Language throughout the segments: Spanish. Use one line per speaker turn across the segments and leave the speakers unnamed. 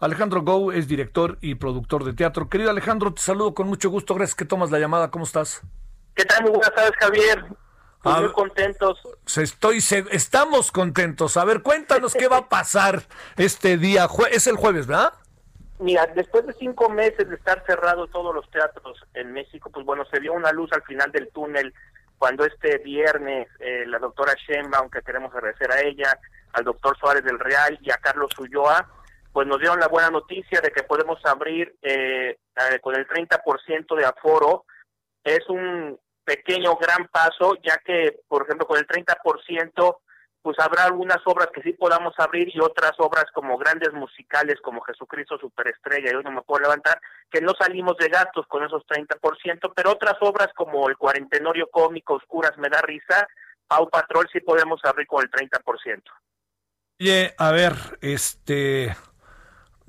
Alejandro Gou es director y productor de teatro. Querido Alejandro, te saludo con mucho gusto. Gracias que tomas la llamada. ¿Cómo estás?
¿Qué tal? Muy buenas tardes, Javier. Pues muy contentos.
Estoy, estamos contentos. A ver, cuéntanos qué va a pasar este día. Es el jueves, ¿verdad?
Mira, después de cinco meses de estar cerrados todos los teatros en México, pues bueno, se vio una luz al final del túnel cuando este viernes eh, la doctora Sheinbaum, aunque queremos agradecer a ella, al doctor Suárez del Real y a Carlos Ulloa, pues nos dieron la buena noticia de que podemos abrir eh, eh, con el 30% de aforo. Es un pequeño gran paso, ya que, por ejemplo, con el 30%, pues habrá algunas obras que sí podamos abrir y otras obras como grandes musicales como Jesucristo Superestrella y hoy no me puedo levantar, que no salimos de gastos con esos 30%, pero otras obras como el Cuarentenorio Cómico, Oscuras Me Da Risa, Pau Patrol sí podemos abrir con el 30%.
Oye, a ver, este,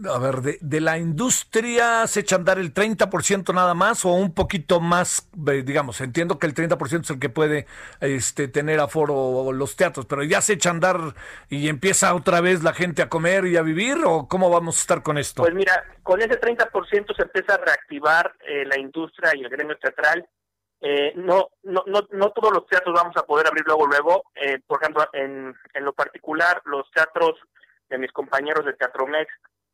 a ver, de, de, la industria se echa a andar el 30% nada más o un poquito más, digamos, entiendo que el 30% es el que puede este, tener aforo los teatros, pero ya se echa a andar y empieza otra vez la gente a comer y a vivir o cómo vamos a estar con esto?
Pues mira, con ese 30% se empieza a reactivar eh, la industria y el gremio teatral. Eh, no, no, no, no todos los teatros vamos a poder abrir luego, luego. Eh, por ejemplo, en, en lo particular, los teatros de mis compañeros de Teatro Mex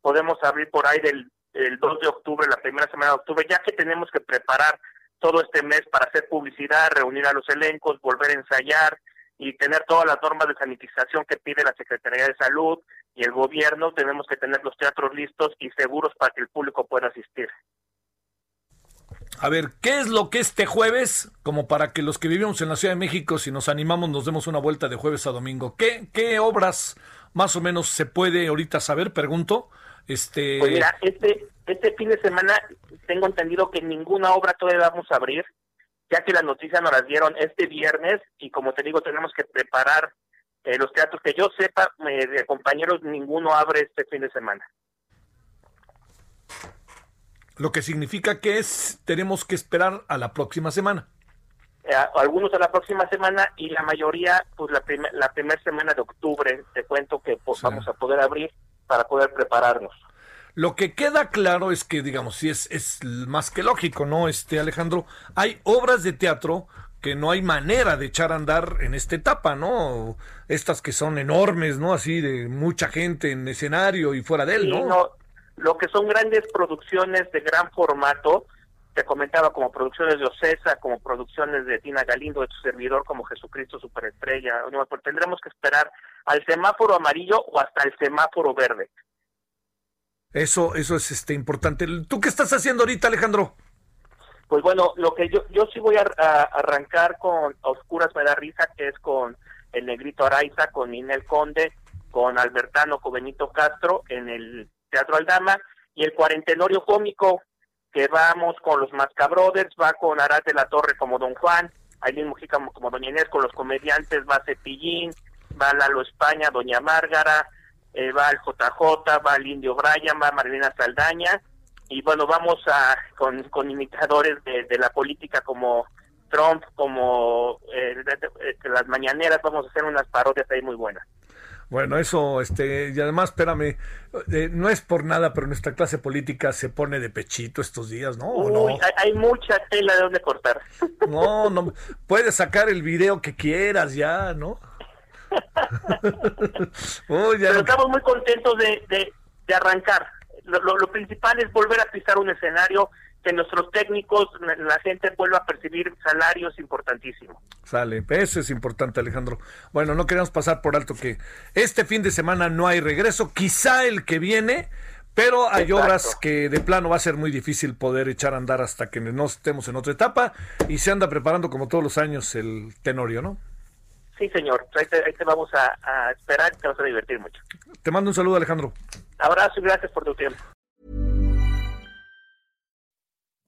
podemos abrir por ahí del el 2 de octubre, la primera semana de octubre, ya que tenemos que preparar todo este mes para hacer publicidad, reunir a los elencos, volver a ensayar y tener todas las normas de sanitización que pide la Secretaría de Salud y el gobierno, tenemos que tener los teatros listos y seguros para que el público pueda asistir.
A ver, ¿qué es lo que este jueves, como para que los que vivimos en la Ciudad de México, si nos animamos, nos demos una vuelta de jueves a domingo? ¿Qué, qué obras más o menos se puede ahorita saber? Pregunto. Este...
Pues mira, este, este fin de semana tengo entendido que ninguna obra todavía vamos a abrir, ya que las noticias nos las dieron este viernes y como te digo, tenemos que preparar eh, los teatros. Que yo sepa, eh, de compañeros, ninguno abre este fin de semana.
Lo que significa que es tenemos que esperar a la próxima semana.
Eh, algunos a la próxima semana y la mayoría, pues la, la primera semana de octubre, te cuento que pues, vamos a poder abrir para poder prepararnos.
Lo que queda claro es que, digamos, si es, es más que lógico, ¿no? Este, Alejandro, hay obras de teatro que no hay manera de echar a andar en esta etapa, ¿no? Estas que son enormes, ¿no? Así de mucha gente en escenario y fuera de él, ¿no?
no lo que son grandes producciones de gran formato, te comentaba como producciones de Ocesa, como producciones de Tina Galindo, de tu servidor, como Jesucristo Superestrella. Pues tendremos que esperar al semáforo amarillo o hasta el semáforo verde.
Eso, eso es este importante. ¿Tú qué estás haciendo ahorita, Alejandro?
Pues bueno, lo que yo, yo sí voy a, arrancar con Oscuras me da risa, que es con el Negrito Araiza, con Inel Conde, con Albertano, con Benito Castro en el Teatro Aldama, y el Cuarentenorio Cómico, que vamos con los Mascabrothers, va con Arad de la Torre como Don Juan, Aileen Mujica como, Doña Inés, con los comediantes va Cepillín, va Lalo España, Doña Márgara, eh, va el JJ, va el Indio Bryan, va Marilena Saldaña, y bueno, vamos a con, con imitadores de, la política como Trump, como eh, las mañaneras, vamos a hacer unas parodias ahí muy buenas.
Bueno, eso, este, y además, espérame, eh, no es por nada, pero nuestra clase política se pone de pechito estos días, ¿no?
Uy, Hay, mucha tela de donde cortar.
No, no, puedes sacar el video que quieras ya, ¿no?
pero estamos muy contentos de, de, arrancar. Lo, lo, principal es volver a pisar un escenario que nuestros técnicos, la gente vuelva a percibir salarios importantísimos.
Sale, eso es importante Alejandro. Bueno, no queremos pasar por alto que este fin de semana no hay regreso, quizá el que viene, pero hay obras que de plano va a ser muy difícil poder echar a andar hasta que no estemos en otra etapa y se anda preparando como todos los años el Tenorio, ¿no?
Sí, señor. Ahí te, ahí te vamos a, a esperar te vas a divertir mucho.
Te mando un saludo, Alejandro.
Abrazo y gracias por tu tiempo.